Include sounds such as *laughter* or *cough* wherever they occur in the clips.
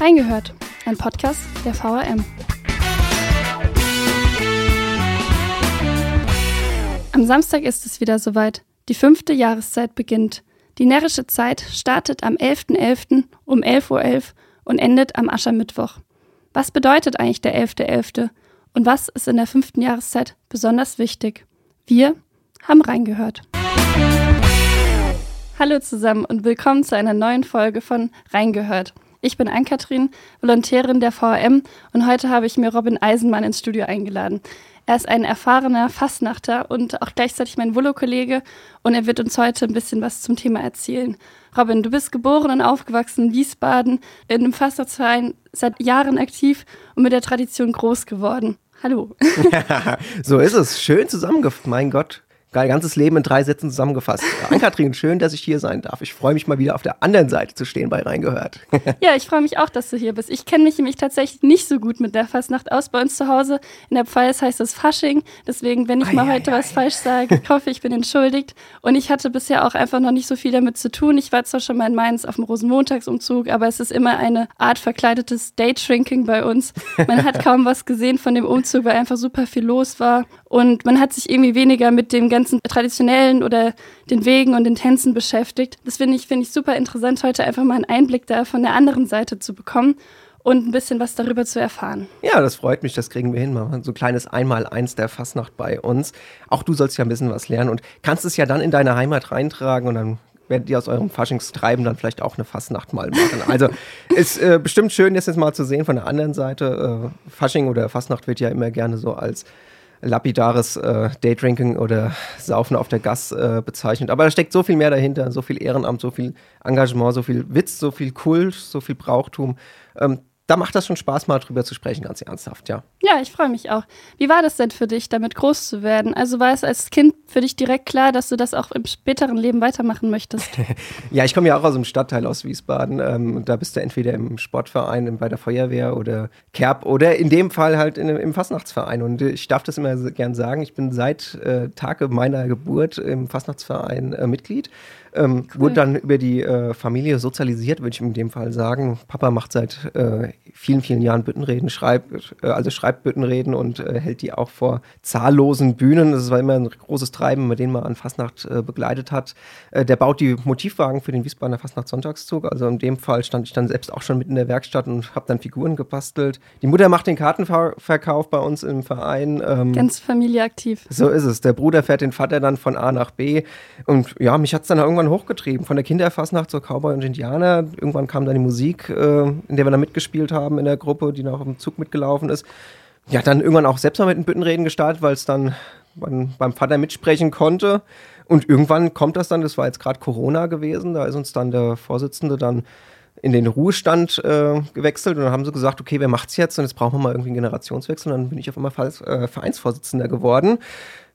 Reingehört, ein Podcast der VRM. Am Samstag ist es wieder soweit. Die fünfte Jahreszeit beginnt. Die närrische Zeit startet am 11.11. .11. um 11.11 Uhr und endet am Aschermittwoch. Was bedeutet eigentlich der 11.11.? .11.? Und was ist in der fünften Jahreszeit besonders wichtig? Wir haben reingehört. Hallo zusammen und willkommen zu einer neuen Folge von Reingehört. Ich bin Ann-Kathrin, Volontärin der VRM und heute habe ich mir Robin Eisenmann ins Studio eingeladen. Er ist ein erfahrener Fastnachter und auch gleichzeitig mein Volo-Kollege und er wird uns heute ein bisschen was zum Thema erzählen. Robin, du bist geboren und aufgewachsen in Wiesbaden, in einem Fastnachtsverein seit Jahren aktiv und mit der Tradition groß geworden. Hallo. *laughs* so ist es. Schön zusammengefasst. Mein Gott, ganzes Leben in drei Sätzen zusammengefasst. Ann-Kathrin, schön, dass ich hier sein darf. Ich freue mich mal wieder auf der anderen Seite zu stehen bei Reingehört. *laughs* ja, ich freue mich auch, dass du hier bist. Ich kenne mich nämlich tatsächlich nicht so gut mit der Fastnacht aus. Bei uns zu Hause in der Pfalz heißt es Fasching. Deswegen, wenn ich mal heute ai, was ai. falsch sage, *laughs* hoffe ich bin entschuldigt. Und ich hatte bisher auch einfach noch nicht so viel damit zu tun. Ich war zwar schon mal in Mainz auf dem Rosenmontagsumzug, aber es ist immer eine Art verkleidetes Daytrinking bei uns. Man hat *laughs* kaum was gesehen von dem Umzug, weil einfach super viel los war. Und man hat sich irgendwie weniger mit dem ganzen traditionellen oder den Wegen und den Tänzen beschäftigt. Das finde ich, finde ich super interessant, heute einfach mal einen Einblick da von der anderen Seite zu bekommen und ein bisschen was darüber zu erfahren. Ja, das freut mich, das kriegen wir hin. Mal so ein kleines Einmaleins der Fastnacht bei uns. Auch du sollst ja ein bisschen was lernen und kannst es ja dann in deine Heimat reintragen und dann werdet ihr aus eurem Faschingstreiben dann vielleicht auch eine Fastnacht mal machen. Also *laughs* ist äh, bestimmt schön, das jetzt mal zu sehen von der anderen Seite. Äh, Fasching oder Fastnacht wird ja immer gerne so als lapidares äh, Daydrinking oder Saufen auf der Gas äh, bezeichnet. Aber da steckt so viel mehr dahinter, so viel Ehrenamt, so viel Engagement, so viel Witz, so viel Kult, so viel Brauchtum. Ähm, da macht das schon Spaß, mal drüber zu sprechen, ganz ernsthaft, ja. Ja, ich freue mich auch. Wie war das denn für dich, damit groß zu werden? Also war es als Kind für dich direkt klar, dass du das auch im späteren Leben weitermachen möchtest? *laughs* ja, ich komme ja auch aus einem Stadtteil aus Wiesbaden. Ähm, da bist du entweder im Sportverein, bei der Feuerwehr oder Kerb oder in dem Fall halt in, im Fastnachtsverein. Und ich darf das immer gern sagen, ich bin seit äh, Tage meiner Geburt im Fastnachtsverein äh, Mitglied. Ähm, cool. Wurde dann über die äh, Familie sozialisiert, würde ich in dem Fall sagen. Papa macht seit äh, vielen, vielen Jahren Büttenreden, schreibt, äh, also schreibt Büttenreden und äh, hält die auch vor zahllosen Bühnen. Das war immer ein großes Treiben, mit dem man an Fastnacht äh, begleitet hat. Äh, der baut die Motivwagen für den Wiesbadener Fastnacht-Sonntagszug. Also in dem Fall stand ich dann selbst auch schon mit in der Werkstatt und habe dann Figuren gebastelt. Die Mutter macht den Kartenverkauf bei uns im Verein. Ähm, Ganz Familie aktiv. So ist es. Der Bruder fährt den Vater dann von A nach B. Und ja, mich hat es dann irgendwann hochgetrieben. Von der Kinderfastnacht zur Cowboy und Indianer. Irgendwann kam dann die Musik, äh, in der wir dann mitgespielt haben in der Gruppe, die noch im Zug mitgelaufen ist. Ja, dann irgendwann auch selbst mal mit den Büttenreden gestartet, weil es dann man beim Vater mitsprechen konnte. Und irgendwann kommt das dann, das war jetzt gerade Corona gewesen, da ist uns dann der Vorsitzende dann in den Ruhestand äh, gewechselt und dann haben sie gesagt, okay, wer macht's jetzt? Und jetzt brauchen wir mal irgendwie einen Generationswechsel. Und dann bin ich auf einmal äh, Vereinsvorsitzender geworden.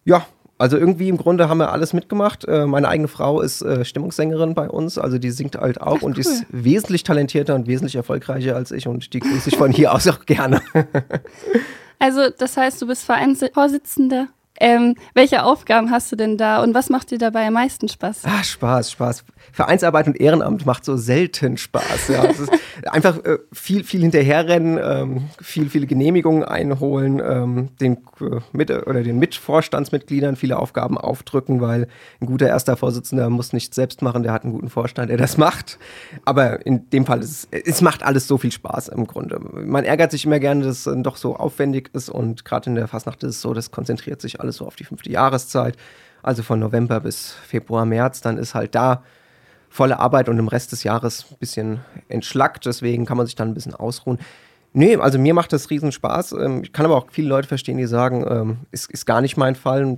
Ja, also irgendwie im Grunde haben wir alles mitgemacht. Äh, meine eigene Frau ist äh, Stimmungssängerin bei uns, also die singt halt auch Ach, und cool. ist wesentlich talentierter und wesentlich erfolgreicher als ich und die grüße ich von hier *laughs* aus auch gerne. also das heißt, du bist Vereinsvorsitzender ähm, welche Aufgaben hast du denn da und was macht dir dabei am meisten Spaß? Ah, Spaß, Spaß. Vereinsarbeit und Ehrenamt macht so selten Spaß. Ja. Es ist *laughs* einfach äh, viel, viel hinterherrennen, ähm, viel, viele Genehmigungen einholen, ähm, den, äh, mit, oder den Mitvorstandsmitgliedern viele Aufgaben aufdrücken, weil ein guter erster Vorsitzender muss nicht selbst machen, der hat einen guten Vorstand, der das macht. Aber in dem Fall ist es, es macht alles so viel Spaß im Grunde. Man ärgert sich immer gerne, dass es doch so aufwendig ist und gerade in der Fastnacht ist es so, das konzentriert sich alles so auf die fünfte Jahreszeit. Also von November bis Februar, März, dann ist halt da volle Arbeit und im Rest des Jahres ein bisschen entschlackt. Deswegen kann man sich dann ein bisschen ausruhen. Nee, also mir macht das riesen Spaß. Ähm, ich kann aber auch viele Leute verstehen, die sagen, ähm, ist, ist gar nicht mein Fall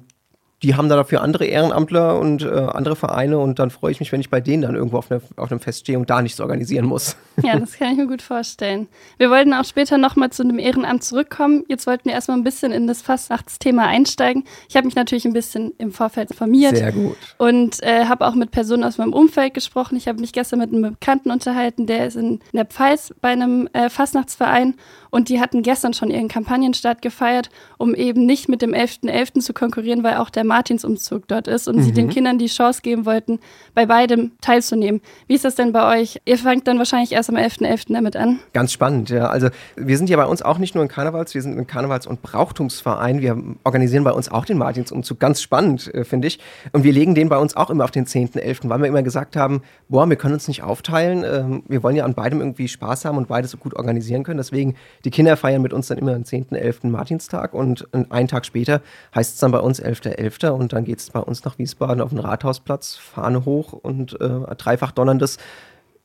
die haben da dafür andere Ehrenamtler und äh, andere Vereine und dann freue ich mich, wenn ich bei denen dann irgendwo auf, eine, auf einem Fest stehe und da nichts organisieren muss. Ja, das kann ich mir gut vorstellen. Wir wollten auch später nochmal zu einem Ehrenamt zurückkommen. Jetzt wollten wir erstmal ein bisschen in das Fastnachtsthema einsteigen. Ich habe mich natürlich ein bisschen im Vorfeld informiert. Sehr gut. Und äh, habe auch mit Personen aus meinem Umfeld gesprochen. Ich habe mich gestern mit einem Bekannten unterhalten, der ist in, der Pfalz bei einem äh, Fastnachtsverein und die hatten gestern schon ihren Kampagnenstart gefeiert, um eben nicht mit dem 11.11. .11. zu konkurrieren, weil auch der Martinsumzug dort ist und mhm. sie den Kindern die Chance geben wollten, bei beidem teilzunehmen. Wie ist das denn bei euch? Ihr fangt dann wahrscheinlich erst am 11.11. .11. damit an. Ganz spannend, ja. Also wir sind ja bei uns auch nicht nur ein Karnevals, wir sind ein Karnevals- und Brauchtumsverein. Wir organisieren bei uns auch den Martinsumzug. Ganz spannend, äh, finde ich. Und wir legen den bei uns auch immer auf den 10.11., weil wir immer gesagt haben, boah, wir können uns nicht aufteilen. Ähm, wir wollen ja an beidem irgendwie Spaß haben und beides so gut organisieren können. Deswegen, die Kinder feiern mit uns dann immer am 10.11. Martinstag und einen Tag später heißt es dann bei uns 11.11. .11. und dann geht es bei uns nach Wiesbaden auf den Rathausplatz, Fahne hoch und äh, dreifach donnerndes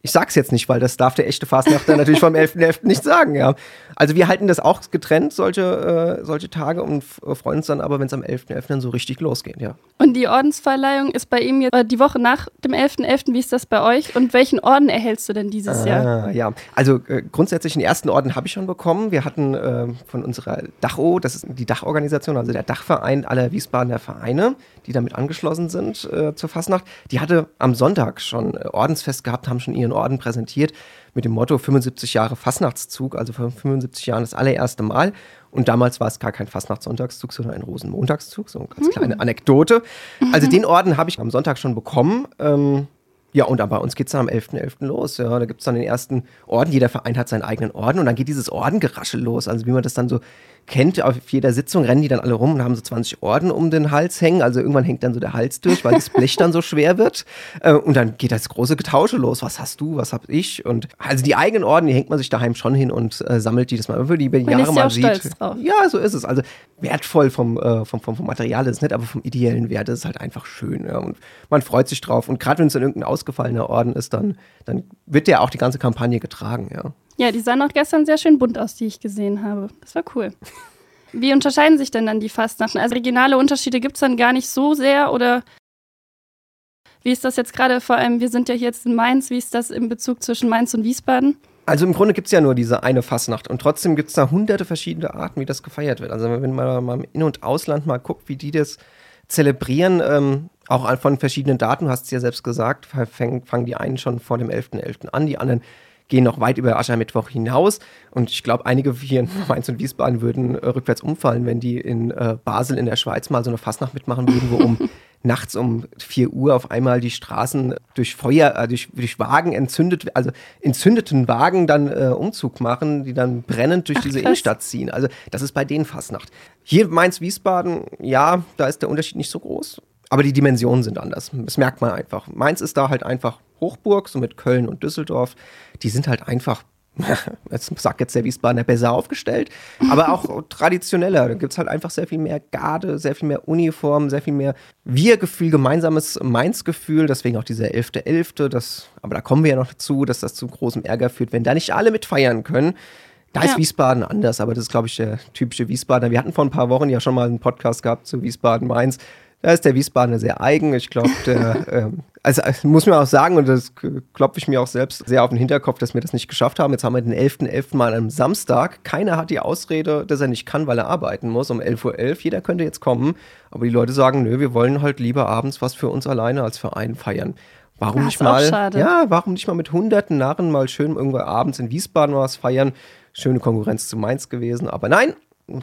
ich sag's jetzt nicht, weil das darf der echte Fastnachter natürlich vom 11.11. .11. nicht sagen, ja. Also wir halten das auch getrennt, solche, äh, solche Tage und freuen uns dann aber, wenn es am 11.11. .11. dann so richtig losgeht, ja. Und die Ordensverleihung ist bei ihm jetzt äh, die Woche nach dem 11.11. .11. Wie ist das bei euch? Und welchen Orden erhältst du denn dieses ah, Jahr? Ja, also äh, grundsätzlich den ersten Orden habe ich schon bekommen. Wir hatten äh, von unserer Dacho, das ist die Dachorganisation, also der Dachverein aller Wiesbadener Vereine, die damit angeschlossen sind äh, zur Fastnacht, die hatte am Sonntag schon äh, Ordensfest gehabt, haben schon ihren Orden präsentiert mit dem Motto 75 Jahre Fastnachtszug, also vor 75 Jahren das allererste Mal. Und damals war es gar kein Fastnachtssonntagszug, sondern ein Rosenmontagszug, so eine ganz mhm. kleine Anekdote. Also den Orden habe ich am Sonntag schon bekommen. Ähm, ja, und bei uns geht es dann am 11.11. .11. los. Ja, da gibt es dann den ersten Orden. Jeder Verein hat seinen eigenen Orden und dann geht dieses Ordengeraschel los. Also wie man das dann so kennt, auf jeder Sitzung rennen die dann alle rum und haben so 20 Orden um den Hals hängen. Also irgendwann hängt dann so der Hals durch, weil das Blech dann so schwer wird. *laughs* Äh, und dann geht das große Getausche los. Was hast du, was hab ich? Und also die eigenen Orden, die hängt man sich daheim schon hin und äh, sammelt die, dass man über die Jahre mal sieht. Ja, so ist es. Also wertvoll vom, äh, vom, vom, vom Material ist es nicht, aber vom ideellen Wert ist es halt einfach schön. Ja. Und man freut sich drauf. Und gerade wenn es dann irgendein ausgefallener Orden ist, dann, dann wird der auch die ganze Kampagne getragen, ja. Ja, die sahen auch gestern sehr schön bunt aus, die ich gesehen habe. Das war cool. Wie unterscheiden sich denn dann die Fastnachten? Also regionale Unterschiede gibt es dann gar nicht so sehr oder wie ist das jetzt gerade vor allem, wir sind ja hier jetzt in Mainz, wie ist das im Bezug zwischen Mainz und Wiesbaden? Also im Grunde gibt es ja nur diese eine Fastnacht und trotzdem gibt es da hunderte verschiedene Arten, wie das gefeiert wird. Also wenn man mal im In- und Ausland mal guckt, wie die das zelebrieren, ähm, auch von verschiedenen Daten, du hast es ja selbst gesagt, fangen die einen schon vor dem 11.11. .11. an, die anderen gehen noch weit über Aschermittwoch hinaus. Und ich glaube, einige hier in *laughs* Mainz und Wiesbaden würden äh, rückwärts umfallen, wenn die in äh, Basel in der Schweiz mal so eine Fastnacht mitmachen würden, wo um *laughs* nachts um 4 Uhr auf einmal die Straßen durch Feuer, äh, durch, durch Wagen entzündet, also entzündeten Wagen dann äh, Umzug machen, die dann brennend durch Ach, diese krass. Innenstadt ziehen. Also das ist bei denen Fastnacht. Hier Mainz-Wiesbaden, ja, da ist der Unterschied nicht so groß. Aber die Dimensionen sind anders. Das merkt man einfach. Mainz ist da halt einfach Hochburg, so mit Köln und Düsseldorf. Die sind halt einfach, *laughs* jetzt sagt jetzt der Wiesbadener besser aufgestellt, aber auch traditioneller. Da gibt es halt einfach sehr viel mehr Garde, sehr viel mehr Uniform, sehr viel mehr Wir-Gefühl, gemeinsames Mainz-Gefühl. Deswegen auch dieser 11.11. Das, aber da kommen wir ja noch dazu, dass das zu großem Ärger führt, wenn da nicht alle mitfeiern können. Da ist Wiesbaden anders, aber das ist, glaube ich, der typische Wiesbadener. Wir hatten vor ein paar Wochen ja schon mal einen Podcast gehabt zu Wiesbaden-Mainz. Da ist der Wiesbadener sehr eigen. Ich glaube, der, *laughs* ähm, also, also muss man auch sagen, und das klopfe ich mir auch selbst sehr auf den Hinterkopf, dass wir das nicht geschafft haben. Jetzt haben wir den 11.11. .11. mal einem Samstag. Keiner hat die Ausrede, dass er nicht kann, weil er arbeiten muss um 11.11 Uhr. .11. Jeder könnte jetzt kommen. Aber die Leute sagen, nö, wir wollen halt lieber abends was für uns alleine als Verein feiern. Warum nicht mal? Ja, warum nicht mal mit hunderten Narren mal schön irgendwo abends in Wiesbaden was feiern? Schöne Konkurrenz zu Mainz gewesen. Aber nein,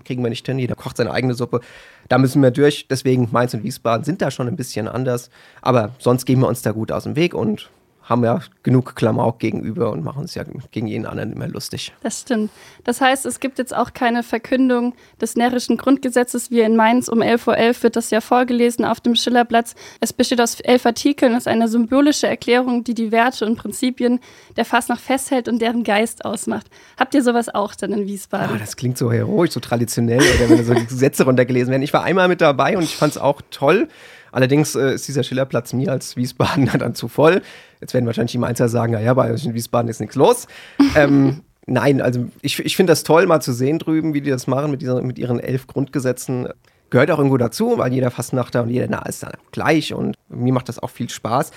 kriegen wir nicht hin. Jeder kocht seine eigene Suppe. Da müssen wir durch. Deswegen Mainz und Wiesbaden sind da schon ein bisschen anders. Aber sonst gehen wir uns da gut aus dem Weg und haben ja genug Klamauk gegenüber und machen uns ja gegen jeden anderen immer lustig. Das stimmt. Das heißt, es gibt jetzt auch keine Verkündung des närrischen Grundgesetzes wie in Mainz um 11.11 Uhr .11 wird das ja vorgelesen auf dem Schillerplatz. Es besteht aus elf Artikeln, es ist eine symbolische Erklärung, die die Werte und Prinzipien der Fastnacht festhält und deren Geist ausmacht. Habt ihr sowas auch dann in Wiesbaden? Ah, das klingt so heroisch, so traditionell, oder wenn so die Gesetze *laughs* runtergelesen werden. Ich war einmal mit dabei und ich fand es auch toll. Allerdings äh, ist dieser Schillerplatz mir als Wiesbadener dann zu voll. Jetzt werden wahrscheinlich die Mainzer sagen, naja, bei euch in Wiesbaden ist nichts los. *laughs* ähm, nein, also ich, ich finde das toll, mal zu sehen drüben, wie die das machen mit, dieser, mit ihren elf Grundgesetzen. Gehört auch irgendwo dazu, weil jeder Fastnachter und jeder nah ist dann gleich und mir macht das auch viel Spaß.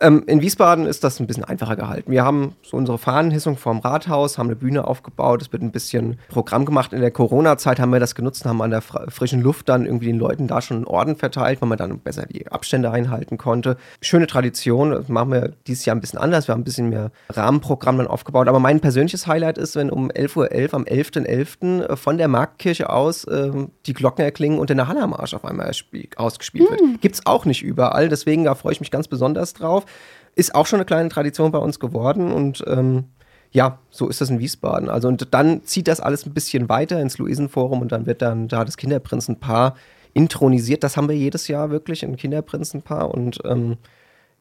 Ähm, in Wiesbaden ist das ein bisschen einfacher gehalten. Wir haben so unsere Fahnenhissung vorm Rathaus, haben eine Bühne aufgebaut, es wird ein bisschen Programm gemacht. In der Corona-Zeit haben wir das genutzt, haben an der frischen Luft dann irgendwie den Leuten da schon einen Orden verteilt, weil man dann besser die Abstände einhalten konnte. Schöne Tradition, das machen wir dieses Jahr ein bisschen anders. Wir haben ein bisschen mehr Rahmenprogramm dann aufgebaut. Aber mein persönliches Highlight ist, wenn um 11.11 Uhr .11, am 11.11. .11. von der Marktkirche aus äh, die Glocken erklingen und der Hallermarsch auf einmal ausgespielt wird. Hm. Gibt es auch nicht überall, deswegen da freue ich mich ganz besonders drauf. Ist auch schon eine kleine Tradition bei uns geworden und ähm, ja, so ist das in Wiesbaden. Also und dann zieht das alles ein bisschen weiter ins Luisenforum und dann wird dann da das Kinderprinzenpaar intronisiert. Das haben wir jedes Jahr wirklich, ein Kinderprinzenpaar und ähm,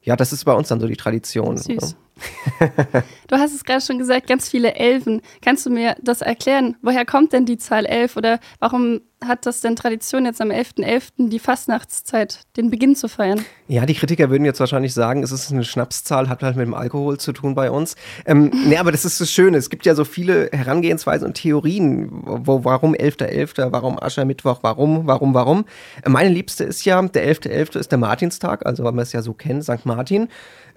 ja, das ist bei uns dann so die Tradition. Süß. *laughs* du hast es gerade schon gesagt, ganz viele Elfen. Kannst du mir das erklären? Woher kommt denn die Zahl 11 oder warum hat das denn Tradition, jetzt am 11.11. .11. die Fastnachtszeit, den Beginn zu feiern? Ja, die Kritiker würden jetzt wahrscheinlich sagen, es ist eine Schnapszahl, hat halt mit dem Alkohol zu tun bei uns. Ähm, *laughs* nee, aber das ist das Schöne. Es gibt ja so viele Herangehensweisen und Theorien, wo, warum 11.11., .11., warum Aschermittwoch, warum, warum, warum. Meine liebste ist ja, der 11.11. .11. ist der Martinstag, also weil wir es ja so kennen, St. Martin.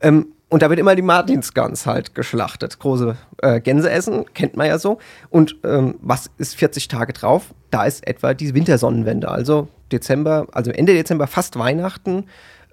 Ähm, und da wird immer die Martinsgans halt geschlachtet. Große äh, Gänse essen, kennt man ja so. Und ähm, was ist 40 Tage drauf? Da ist etwa die Wintersonnenwende, also Dezember, also Ende Dezember fast Weihnachten.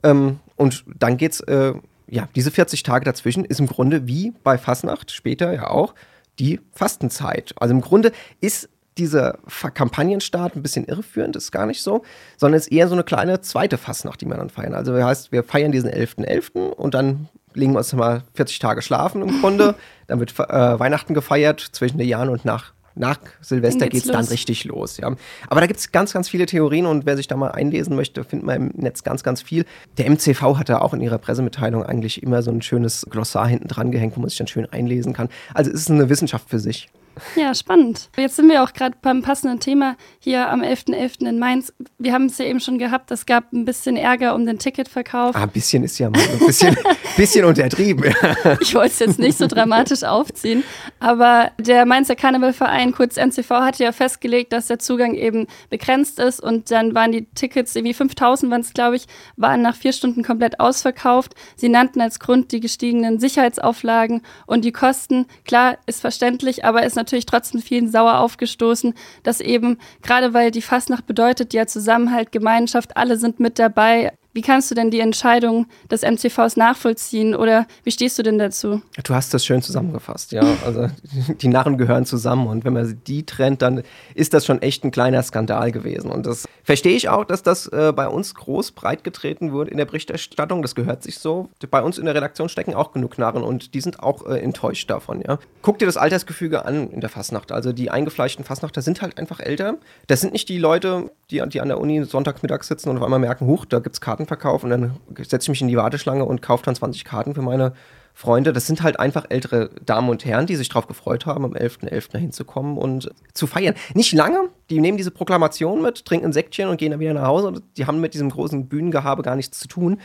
Ähm, und dann geht's, äh, ja, diese 40 Tage dazwischen ist im Grunde wie bei Fastnacht, später ja auch, die Fastenzeit. Also im Grunde ist dieser Kampagnenstart ein bisschen irreführend, ist gar nicht so, sondern ist eher so eine kleine zweite Fastnacht, die wir dann feiern. Also das heißt, wir feiern diesen 11.11. .11. und dann legen wir uns mal 40 Tage schlafen im Grunde. *laughs* dann wird äh, Weihnachten gefeiert zwischen den Jahren und nach nach Silvester geht es dann richtig los. Ja. Aber da gibt es ganz, ganz viele Theorien und wer sich da mal einlesen möchte, findet man im Netz ganz, ganz viel. Der MCV hat da auch in ihrer Pressemitteilung eigentlich immer so ein schönes Glossar hinten dran gehängt, wo man sich dann schön einlesen kann. Also es ist eine Wissenschaft für sich. Ja, spannend. Jetzt sind wir auch gerade beim passenden Thema hier am 11.11. .11. in Mainz. Wir haben es ja eben schon gehabt, es gab ein bisschen Ärger um den Ticketverkauf. Ah, ein bisschen ist ja mal ein bisschen, *laughs* bisschen untertrieben. *laughs* ich wollte es jetzt nicht so dramatisch aufziehen, aber der Mainzer Karnevalverein, kurz MCV, hatte ja festgelegt, dass der Zugang eben begrenzt ist und dann waren die Tickets, irgendwie 5000 waren es, glaube ich, waren nach vier Stunden komplett ausverkauft. Sie nannten als Grund die gestiegenen Sicherheitsauflagen und die Kosten. Klar, ist verständlich, aber ist natürlich natürlich trotzdem vielen sauer aufgestoßen, dass eben, gerade weil die Fastnacht bedeutet ja Zusammenhalt, Gemeinschaft, alle sind mit dabei, wie kannst du denn die Entscheidung des MCVs nachvollziehen oder wie stehst du denn dazu? Du hast das schön zusammengefasst, ja. Also *laughs* die Narren gehören zusammen und wenn man die trennt, dann ist das schon echt ein kleiner Skandal gewesen. Und das verstehe ich auch, dass das äh, bei uns groß breit getreten wurde in der Berichterstattung. Das gehört sich so. Bei uns in der Redaktion stecken auch genug Narren und die sind auch äh, enttäuscht davon, ja. Guck dir das Altersgefüge an in der Fastnacht. Also die eingefleischten Fastnachter sind halt einfach älter. Das sind nicht die Leute, die, die an der Uni sonntags mittags sitzen und auf einmal merken, huch, da gibt es Kartenverkauf und dann setze ich mich in die Warteschlange und kaufe dann 20 Karten für meine Freunde. Das sind halt einfach ältere Damen und Herren, die sich darauf gefreut haben, am 11.11. .11. hinzukommen und zu feiern. Nicht lange, die nehmen diese Proklamation mit, trinken ein Säckchen und gehen dann wieder nach Hause. Die haben mit diesem großen Bühnengehabe gar nichts zu tun.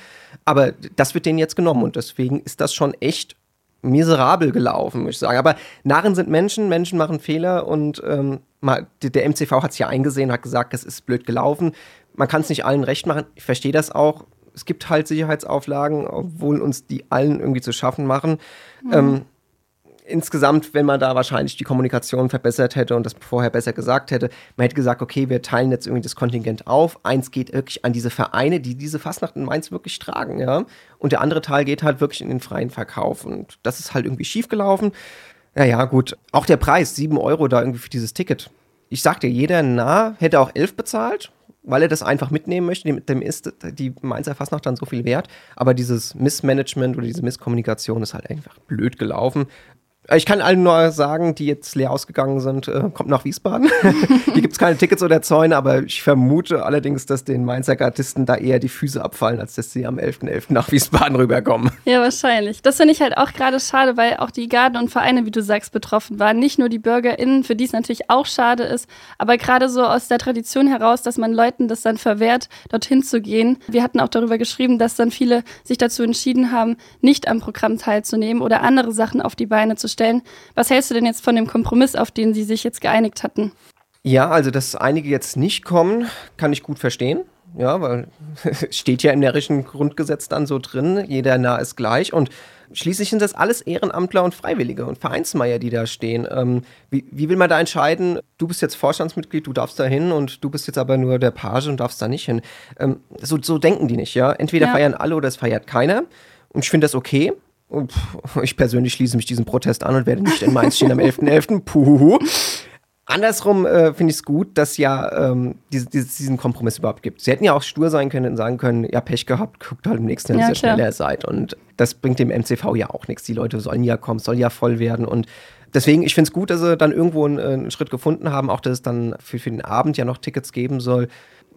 Aber das wird denen jetzt genommen und deswegen ist das schon echt miserabel gelaufen, muss ich sagen. Aber Narren sind Menschen, Menschen machen Fehler und ähm, mal, der MCV hat es ja eingesehen, hat gesagt, es ist blöd gelaufen. Man kann es nicht allen recht machen. Ich verstehe das auch. Es gibt halt Sicherheitsauflagen, obwohl uns die allen irgendwie zu schaffen machen. Mhm. Ähm, insgesamt, wenn man da wahrscheinlich die Kommunikation verbessert hätte und das vorher besser gesagt hätte, man hätte gesagt, okay, wir teilen jetzt irgendwie das Kontingent auf. Eins geht wirklich an diese Vereine, die diese Fastnacht in Mainz wirklich tragen, ja. Und der andere Teil geht halt wirklich in den freien Verkauf. Und das ist halt irgendwie schiefgelaufen. Ja, ja, gut. Auch der Preis, 7 Euro da irgendwie für dieses Ticket. Ich sagte, jeder nah hätte auch 11 bezahlt, weil er das einfach mitnehmen möchte. Dem, dem ist die Mainzer Fastnacht dann so viel wert. Aber dieses Missmanagement oder diese Misskommunikation ist halt einfach blöd gelaufen. Ich kann allen nur sagen, die jetzt leer ausgegangen sind, äh, kommt nach Wiesbaden. *laughs* Hier gibt es keine Tickets oder Zäune, aber ich vermute allerdings, dass den Mainzer Gardisten da eher die Füße abfallen, als dass sie am 11.11. .11. nach Wiesbaden rüberkommen. Ja, wahrscheinlich. Das finde ich halt auch gerade schade, weil auch die Garden und Vereine, wie du sagst, betroffen waren. Nicht nur die BürgerInnen, für die es natürlich auch schade ist, aber gerade so aus der Tradition heraus, dass man Leuten das dann verwehrt, dorthin zu gehen. Wir hatten auch darüber geschrieben, dass dann viele sich dazu entschieden haben, nicht am Programm teilzunehmen oder andere Sachen auf die Beine zu stellen. Was hältst du denn jetzt von dem Kompromiss, auf den Sie sich jetzt geeinigt hatten? Ja, also dass einige jetzt nicht kommen, kann ich gut verstehen. Ja, weil es *laughs* steht ja im närrischen Grundgesetz dann so drin, jeder nah ist gleich. Und schließlich sind das alles Ehrenamtler und Freiwillige und Vereinsmeier, die da stehen. Ähm, wie, wie, will man da entscheiden, du bist jetzt Vorstandsmitglied, du darfst da hin und du bist jetzt aber nur der Page und darfst da nicht hin? Ähm, so, so denken die nicht, ja. Entweder ja. feiern alle oder es feiert keiner. Und ich finde das okay. Ich persönlich schließe mich diesem Protest an und werde nicht in Mainz stehen am 11.11. .11. Puhuhu. Andersrum äh, finde ich es gut, dass ja ähm, diese, diese, diesen Kompromiss überhaupt gibt. Sie hätten ja auch stur sein können und sagen können, ja, Pech gehabt, guckt halt im nächsten Jahr, ja, dass ihr schneller seid. Und das bringt dem MCV ja auch nichts. Die Leute sollen ja kommen, soll ja voll werden. Und deswegen, ich finde es gut, dass sie dann irgendwo einen, einen, Schritt gefunden haben, auch dass es dann für, für den Abend ja noch Tickets geben soll.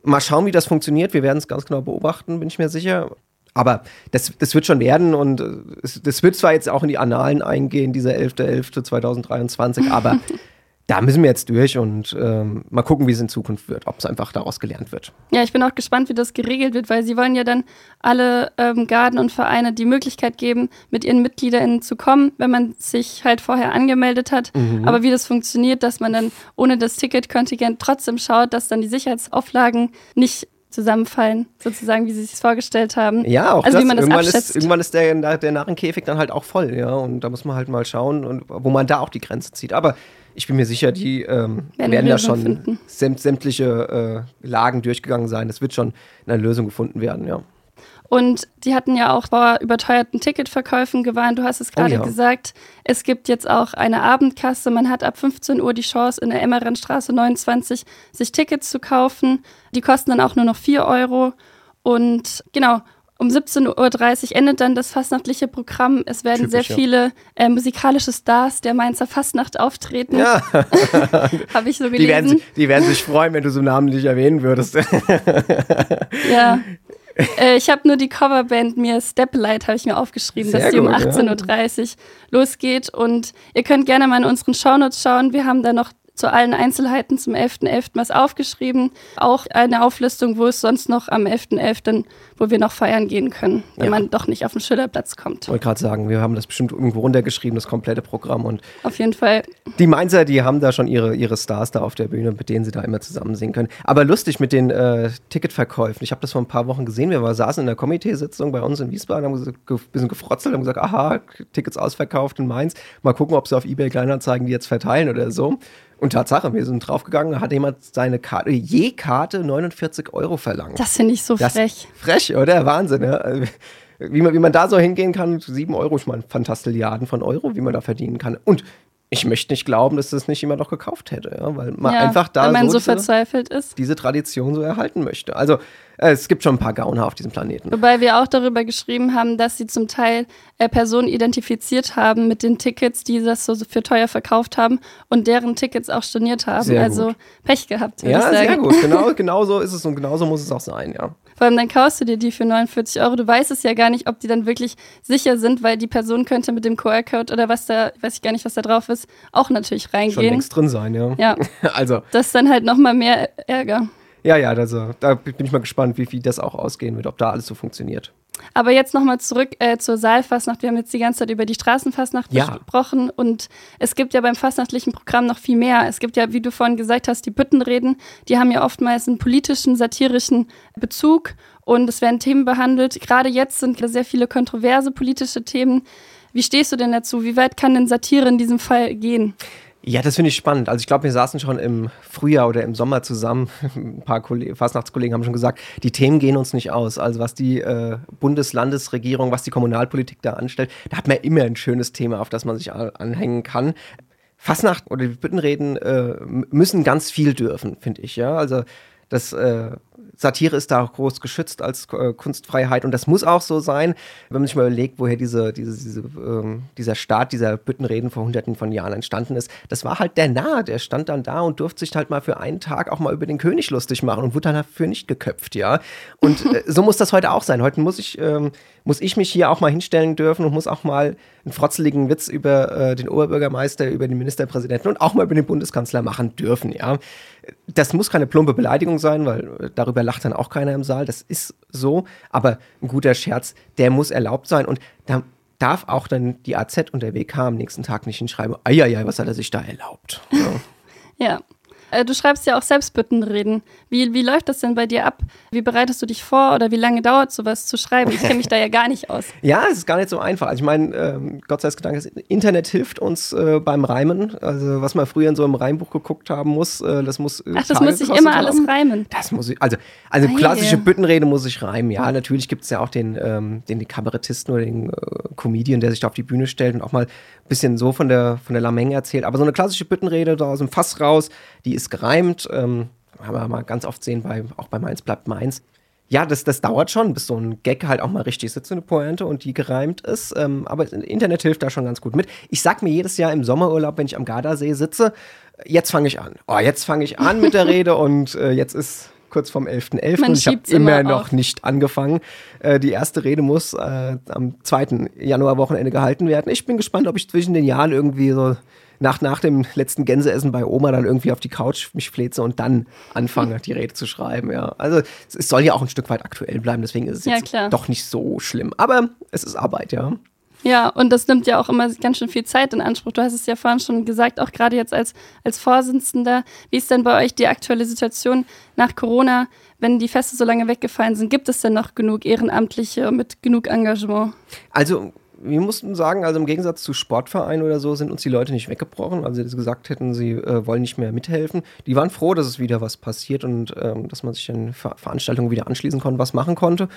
Mal schauen, wie das funktioniert. Wir werden es ganz genau beobachten, bin ich mir sicher. Aber das, das wird schon werden und äh, es, das wird zwar jetzt auch in die Annalen eingehen, dieser 11.11.2023, aber *laughs* da müssen wir jetzt durch und ähm, mal gucken, wie es in Zukunft wird, ob es einfach daraus gelernt wird. Ja, ich bin auch gespannt, wie das geregelt wird, weil sie wollen ja dann alle ähm, Garden und Vereine die Möglichkeit geben, mit ihren MitgliederInnen zu kommen, wenn man sich halt vorher angemeldet hat. Mhm. Aber wie das funktioniert, dass man dann ohne das Ticketkontingent trotzdem schaut, dass dann die Sicherheitsauflagen nicht zusammenfallen, sozusagen, wie sie es sich vorgestellt haben. Ja, auch also das. Wie man das irgendwann, abschätzt. ist, irgendwann ist der, der Narrenkäfig dann halt auch voll, ja. Und da muss man halt mal schauen, und, wo man da auch die Grenze zieht. Aber ich bin mir sicher, die ähm, werden, werden da schon sämt, sämtliche äh, Lagen durchgegangen sein. Es wird schon eine Lösung gefunden werden, ja. Und die hatten ja auch vor überteuerten Ticketverkäufen gewarnt. Du hast es gerade oh ja. gesagt. Es gibt jetzt auch eine Abendkasse. Man hat ab 15 Uhr die Chance, in der Emmerandstraße 29 sich Tickets zu kaufen. Die kosten dann auch nur noch 4 Euro. Und genau, um 17.30 Uhr endet dann das fastnachtliche Programm. Es werden Typisch, sehr viele äh, musikalische Stars der Mainzer Fastnacht auftreten. Ja. *laughs* Habe ich so gelesen. Die werden, die werden, sich freuen, wenn du so namentlich erwähnen würdest. ja. *laughs* *laughs* Äh, ich habe nur die Coverband mir Steplight habe ich mir aufgeschrieben, Sehr dass die um 18.30 Uhr ja. losgeht. Und ihr könnt gerne mal in unseren Shownotes schauen. Wir haben da noch zu allen Einzelheiten zum 11.11. .11. was aufgeschrieben. Auch eine Auflistung, wo es sonst noch am 11.11., .11., wo wir noch feiern gehen können, wenn ja. man doch nicht auf den Schillerplatz kommt. Ich wollte gerade sagen, wir haben das bestimmt irgendwo runtergeschrieben, das komplette Programm. Und auf jeden Fall. Die Mainzer, die haben da schon ihre, ihre Stars da auf der Bühne, mit denen sie da immer zusammen singen können. Aber lustig mit den äh, Ticketverkäufen. Ich habe das vor ein paar Wochen gesehen. Wir war, saßen in der Komiteesitzung bei uns in Wiesbaden, haben ein bisschen gefrotzelt, haben gesagt, aha, Tickets ausverkauft in Mainz. Mal gucken, ob sie auf eBay Kleinanzeigen die jetzt verteilen oder so. Und Tatsache, wir sind draufgegangen, hat jemand seine Karte, je Karte 49 Euro verlangt. Das finde ich so das frech. Frech, oder? Wahnsinn, ja. Wie man, wie man da so hingehen kann, 7 Euro, ich meine, Fantastilliarden von Euro, wie man da verdienen kann. Und ich möchte nicht glauben, dass das nicht jemand noch gekauft hätte, ja? weil man ja, einfach da so, so verzweifelt ist. diese Tradition so erhalten möchte. Also es gibt schon ein paar Gauner auf diesem Planeten. Wobei wir auch darüber geschrieben haben, dass sie zum Teil äh, Personen identifiziert haben mit den Tickets, die das so für teuer verkauft haben und deren Tickets auch storniert haben. Sehr also gut. Pech gehabt. Ja, sehr gut. Genau, *laughs* genau so ist es und genau so muss es auch sein, ja. Vor allem dann kaufst du dir die für 49 Euro. Du weißt es ja gar nicht, ob die dann wirklich sicher sind, weil die Person könnte mit dem QR-Code oder was da, weiß ich gar nicht, was da drauf ist, auch natürlich reingehen. Schon längst drin sein, ja. Ja. *laughs* also. Das ist dann halt nochmal mehr Ärger. Ja, ja, also, da bin ich mal gespannt, wie, wie das auch ausgehen wird, ob da alles so funktioniert. Aber jetzt nochmal zurück äh, zur Saalfastnacht. Wir haben jetzt die ganze Zeit über die Straßenfastnacht ja. gesprochen und es gibt ja beim fastnachtlichen Programm noch viel mehr. Es gibt ja, wie du vorhin gesagt hast, die Büttenreden. Die haben ja oftmals einen politischen, satirischen Bezug und es werden Themen behandelt. Gerade jetzt sind sehr viele kontroverse politische Themen. Wie stehst du denn dazu? Wie weit kann denn Satire in diesem Fall gehen? Ja, das finde ich spannend. Also ich glaube, wir saßen schon im Frühjahr oder im Sommer zusammen. *laughs* Ein paar Kollegen, Fastnachtskollegen haben schon gesagt, die Themen gehen uns nicht aus. Also was die äh, Bundeslandesregierung, was die Kommunalpolitik da anstellt, da hat man immer ein schönes Thema, auf das man sich anhängen kann. Fastnacht oder die Büttenreden äh, müssen ganz viel dürfen, finde ich. Ja, also das äh, Satire ist da groß geschützt als äh, Kunstfreiheit und das muss auch so sein, wenn man sich mal überlegt, woher diese, diese, diese ähm, dieser Staat, dieser Büttenreden vor hunderten von Jahren entstanden ist. Das war halt der Narr, der stand dann da und durfte sich halt mal für einen Tag auch mal über den König lustig machen und wurde dann dafür nicht geköpft, ja. Und *laughs* äh, so muss das heute auch sein. Heute muss ich, ähm, muss ich mich hier auch mal hinstellen dürfen und muss auch mal einen frotzeligen Witz über äh, den Oberbürgermeister, über den Ministerpräsidenten und auch mal über den Bundeskanzler machen dürfen, ja. Das muss keine plumpe Beleidigung sein, weil äh, darüber lacht dann auch keiner im Saal. Das ist so. Aber ein guter Scherz, der muss erlaubt sein. Und da darf auch dann die AZ und der WK am nächsten Tag nicht hinschreiben, eieiei, was hat er sich da erlaubt. Ja. *laughs* ja. Äh, du schreibst ja auch selbst Büttenreden. Wie, wie läuft das denn bei dir ab? Wie bereitest du dich vor oder wie lange dauert sowas zu schreiben? Ich kenne mich da ja gar nicht aus. *laughs* Ja, es ist gar nicht so einfach. Also ich meine, ähm, Gott sei Dank, das Internet hilft uns äh, beim Reimen. Also was man früher in so einem Reimbuch geguckt haben muss, äh, das muss. Äh, Ach, das Tage muss ich immer haben. alles reimen. Das muss ich. Also, also klassische Büttenrede muss ich reimen. Ja, natürlich gibt es ja auch den, ähm, den, den Kabarettisten oder den äh, Comedian, der sich da auf die Bühne stellt und auch mal ein bisschen so von der, von der Lameng erzählt. Aber so eine klassische Büttenrede da aus dem Fass raus, die ist gereimt. Ähm, haben wir mal ganz oft sehen, bei, auch bei Mainz bleibt Mainz. Ja, das, das dauert schon, bis so ein Gag halt auch mal richtig sitzt, eine Pointe und die gereimt ist. Ähm, aber Internet hilft da schon ganz gut mit. Ich sag mir jedes Jahr im Sommerurlaub, wenn ich am Gardasee sitze, jetzt fange ich an. Oh, jetzt fange ich an mit der Rede *laughs* und äh, jetzt ist kurz vorm 11.11. .11. und ich habe immer, immer noch nicht angefangen. Äh, die erste Rede muss äh, am 2. Januarwochenende gehalten werden. Ich bin gespannt, ob ich zwischen den Jahren irgendwie so nach, nach dem letzten Gänseessen bei Oma dann irgendwie auf die Couch mich fläze und dann anfange, die Rede zu schreiben. Ja. Also es soll ja auch ein Stück weit aktuell bleiben, deswegen ist es ja, jetzt klar. doch nicht so schlimm. Aber es ist Arbeit, ja. Ja, und das nimmt ja auch immer ganz schön viel Zeit in Anspruch. Du hast es ja vorhin schon gesagt, auch gerade jetzt als, als Vorsitzender. Wie ist denn bei euch die aktuelle Situation nach Corona? Wenn die Feste so lange weggefallen sind, gibt es denn noch genug Ehrenamtliche mit genug Engagement? Also wir mussten sagen, also im Gegensatz zu Sportvereinen oder so sind uns die Leute nicht weggebrochen. Also sie gesagt hätten, sie äh, wollen nicht mehr mithelfen. Die waren froh, dass es wieder was passiert und ähm, dass man sich an Ver Veranstaltungen wieder anschließen konnte, was machen konnte.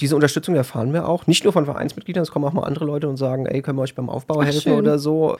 Diese Unterstützung erfahren wir auch. Nicht nur von Vereinsmitgliedern, es kommen auch mal andere Leute und sagen, ey, können wir euch beim Aufbau Ach, helfen schön. oder so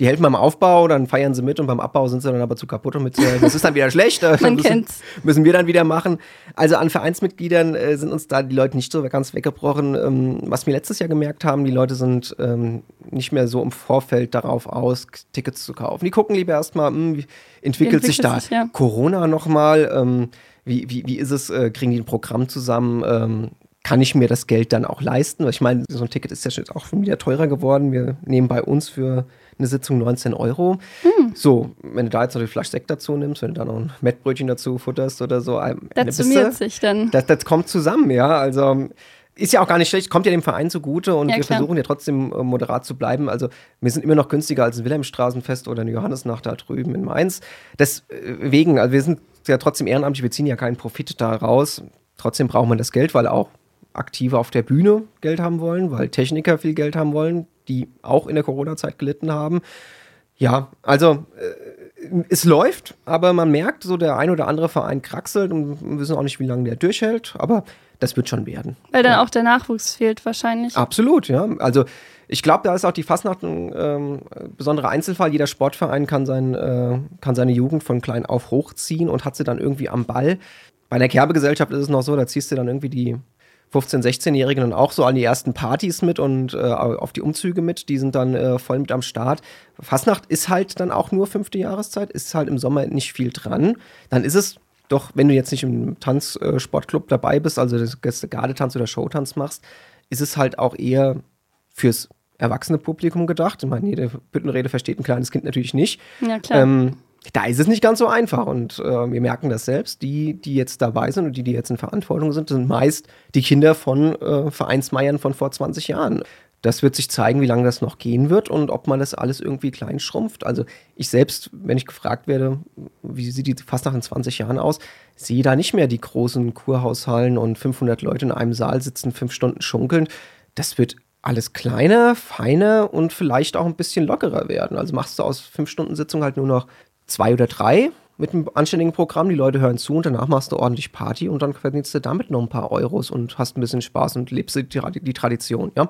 die helfen beim Aufbau, dann feiern sie mit und beim Abbau sind sie dann aber zu kaputt und mit, das ist dann wieder schlecht. *laughs* Man müssen, kennt's. Müssen wir dann wieder machen. Also an Vereinsmitgliedern äh, sind uns da die Leute nicht so ganz weggebrochen. Ähm, was wir letztes Jahr gemerkt haben, die Leute sind ähm, nicht mehr so im Vorfeld darauf aus, Tickets zu kaufen. Die gucken lieber erstmal, hm, wie entwickelt, entwickelt sich da sich, ja. Corona nochmal? Ähm, wie, wie, wie ist es? Äh, kriegen die ein Programm zusammen? Ähm, kann ich mir das Geld dann auch leisten? Ich meine, so ein Ticket ist ja schon auch schon wieder teurer geworden. Wir nehmen bei uns für eine Sitzung 19 Euro. Mhm. So, wenn du da jetzt noch die Flasche Sekt dazu nimmst, wenn du da noch ein Mettbrötchen dazu futterst oder so. Das summiert sich dann. Das, das kommt zusammen, ja. Also ist ja auch gar nicht schlecht, kommt ja dem Verein zugute und ja, wir klar. versuchen ja trotzdem äh, moderat zu bleiben. Also wir sind immer noch günstiger als ein Wilhelmstraßenfest oder eine Johannesnacht da drüben in Mainz. Deswegen, also wir sind ja trotzdem ehrenamtlich, wir ziehen ja keinen Profit da raus. Trotzdem braucht man das Geld, weil auch Aktive auf der Bühne Geld haben wollen, weil Techniker viel Geld haben wollen, die auch in der Corona-Zeit gelitten haben. Ja, also äh, es läuft, aber man merkt, so der ein oder andere Verein kraxelt und wir wissen auch nicht, wie lange der durchhält, aber das wird schon werden. Weil dann ja. auch der Nachwuchs fehlt wahrscheinlich. Absolut, ja. Also ich glaube, da ist auch die Fastnacht ein ähm, besonderer Einzelfall. Jeder Sportverein kann, sein, äh, kann seine Jugend von klein auf hochziehen und hat sie dann irgendwie am Ball. Bei einer Kerbegesellschaft ist es noch so, da ziehst du dann irgendwie die 15-, 16-Jährigen dann auch so an die ersten Partys mit und äh, auf die Umzüge mit. Die sind dann äh, voll mit am Start. Fastnacht ist halt dann auch nur fünfte Jahreszeit, ist halt im Sommer nicht viel dran. Dann ist es doch, wenn du jetzt nicht im Tanzsportclub dabei bist, also das Gardetanz oder Showtanz machst, ist es halt auch eher fürs erwachsene Publikum gedacht. Ich meine, jede Büttenrede versteht ein kleines Kind natürlich nicht. Ja, klar. Ähm, da ist es nicht ganz so einfach und äh, wir merken das selbst. Die, die jetzt dabei sind und die, die jetzt in Verantwortung sind, sind meist die Kinder von äh, Vereinsmeiern von vor 20 Jahren. Das wird sich zeigen, wie lange das noch gehen wird und ob man das alles irgendwie klein schrumpft. Also ich selbst, wenn ich gefragt werde, wie sieht die fast nach in 20 Jahren aus, sehe da nicht mehr die großen Kurhaushallen und 500 Leute in einem Saal sitzen, fünf Stunden schunkeln. Das wird alles kleiner, feiner und vielleicht auch ein bisschen lockerer werden. Also machst du aus fünf Stunden Sitzung halt nur noch zwei oder drei mit einem anständigen Programm. Die Leute hören zu und danach machst du ordentlich Party und dann verdienst du damit noch ein paar Euros und hast ein bisschen Spaß und lebst die, die Tradition. Ja?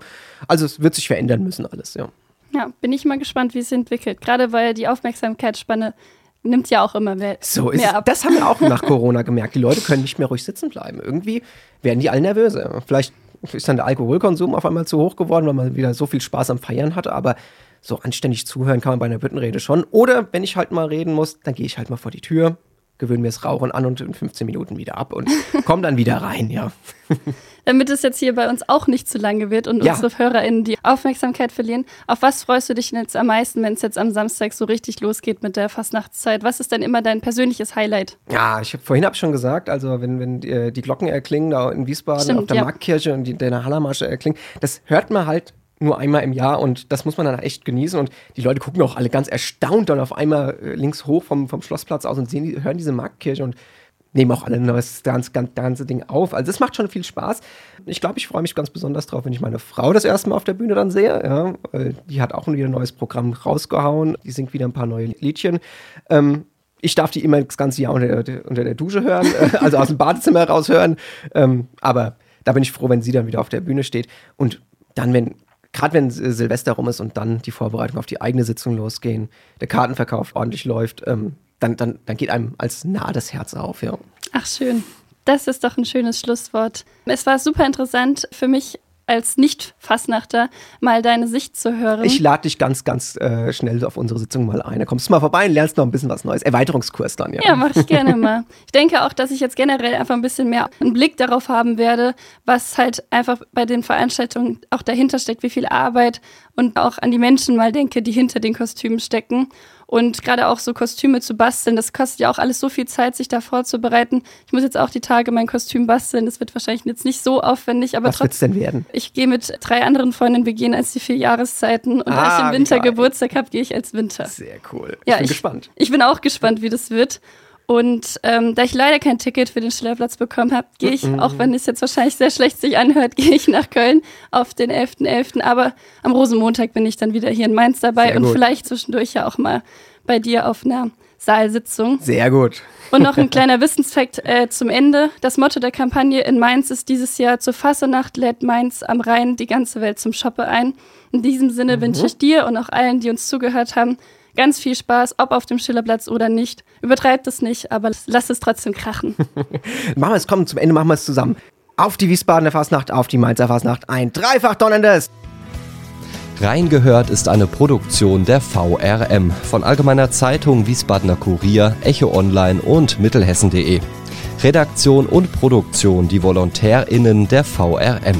Also es wird sich verändern müssen alles, ja. Ja, bin ich mal gespannt, wie es sich entwickelt. Gerade weil die Aufmerksamkeitsspanne nimmt ja auch immer mehr, so ist, mehr ab. Das haben wir auch *laughs* nach Corona gemerkt. Die Leute können nicht mehr ruhig sitzen bleiben. Irgendwie werden die alle nervöser. Vielleicht ist dann der Alkoholkonsum auf einmal zu hoch geworden, weil man wieder so viel Spaß am Feiern hatte, aber so anständig zuhören kann man bei einer Büttenrede schon. Oder wenn ich halt mal reden muss, dann gehe ich halt mal vor die Tür, gewöhne mir das Rauchen an und in 15 Minuten wieder ab und *laughs* komme dann wieder rein, ja. *laughs* Damit es jetzt hier bei uns auch nicht zu lange wird und ja. unsere HörerInnen die Aufmerksamkeit verlieren, auf was freust du dich jetzt am meisten, wenn es jetzt am Samstag so richtig losgeht mit der Fastnachtszeit? Was ist denn immer dein persönliches Highlight? Ja, ich habe vorhin hab schon gesagt, also wenn, wenn die, die Glocken erklingen da in Wiesbaden Stimmt, auf der ja. Marktkirche und die, der Hallermasche erklingen, das hört man halt nur einmal im Jahr und das muss man dann echt genießen. Und die Leute gucken auch alle ganz erstaunt dann auf einmal äh, links hoch vom, vom Schlossplatz aus und sehen, hören diese Marktkirche und nehmen auch alle das ganze, ganze Ding auf. Also es macht schon viel Spaß. Ich glaube, ich freue mich ganz besonders drauf, wenn ich meine Frau das erste Mal auf der Bühne dann sehe. Ja, die hat auch wieder ein neues Programm rausgehauen. Die singt wieder ein paar neue Liedchen. Ähm, ich darf die immer das ganze Jahr unter der, unter der Dusche hören, *laughs* äh, also aus dem Badezimmer raus hören. Ähm, aber da bin ich froh, wenn sie dann wieder auf der Bühne steht. Und dann, wenn gerade wenn Silvester rum ist und dann die Vorbereitung auf die eigene Sitzung losgehen, der Kartenverkauf ordentlich läuft, ähm, dann, dann, dann geht einem als nah das Herz auf, ja. Ach, schön. Das ist doch ein schönes Schlusswort. Es war super interessant für mich als Nicht-Fassnachter mal deine Sicht zu hören. Ich lade dich ganz, ganz äh, schnell auf unsere Sitzung mal ein. Da kommst du mal vorbei und lernst noch ein bisschen was Neues. Erweiterungskurs dann, ja. Ja, mache ich gerne mal. Ich denke auch, dass ich jetzt generell einfach ein bisschen mehr einen Blick darauf haben werde, was halt einfach bei den Veranstaltungen auch dahinter steckt, wie viel Arbeit und auch an die Menschen mal denke, die hinter den Kostümen stecken. Und gerade auch so Kostüme zu basteln, das kostet ja auch alles so viel Zeit, sich da vorzubereiten. Ich muss jetzt auch die Tage mein Kostüm basteln. Das wird wahrscheinlich jetzt nicht so aufwendig, aber Was wird's denn werden? Ich gehe mit drei anderen Freundinnen, wir gehen als die vier Jahreszeiten. Und ah, da ich im Winter Geburtstag habe, gehe ich als Winter. Sehr cool. Ich ja, bin ich, gespannt. Ich bin auch gespannt, wie das wird. Und ähm, da ich leider kein Ticket für den Schillerplatz bekommen habe, gehe ich, auch wenn es jetzt wahrscheinlich sehr schlecht sich anhört, *laughs* gehe ich nach Köln auf den 11.11. .11. Aber am Rosenmontag bin ich dann wieder hier in Mainz dabei sehr und gut. vielleicht zwischendurch ja auch mal bei dir auf einer Saalsitzung. Sehr gut. Und noch ein kleiner *laughs* Wissensfakt äh, zum Ende. Das Motto der Kampagne in Mainz ist dieses Jahr zur Fassenacht lädt Mainz am Rhein die ganze Welt zum Shoppe ein. In diesem Sinne mhm. wünsche ich dir und auch allen, die uns zugehört haben, ganz viel Spaß, ob auf dem Schillerplatz oder nicht. Übertreibt es nicht, aber lasst es trotzdem krachen. *laughs* machen wir es, komm, zum Ende machen wir es zusammen. Auf die Wiesbadener Fasnacht, auf die Mainzer Fasnacht, ein dreifach donnerndes. Reingehört ist eine Produktion der VRM von Allgemeiner Zeitung, Wiesbadener Kurier, Echo Online und Mittelhessen.de. Redaktion und Produktion die VolontärInnen der VRM.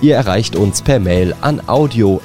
Ihr erreicht uns per Mail an audio.vrm.de.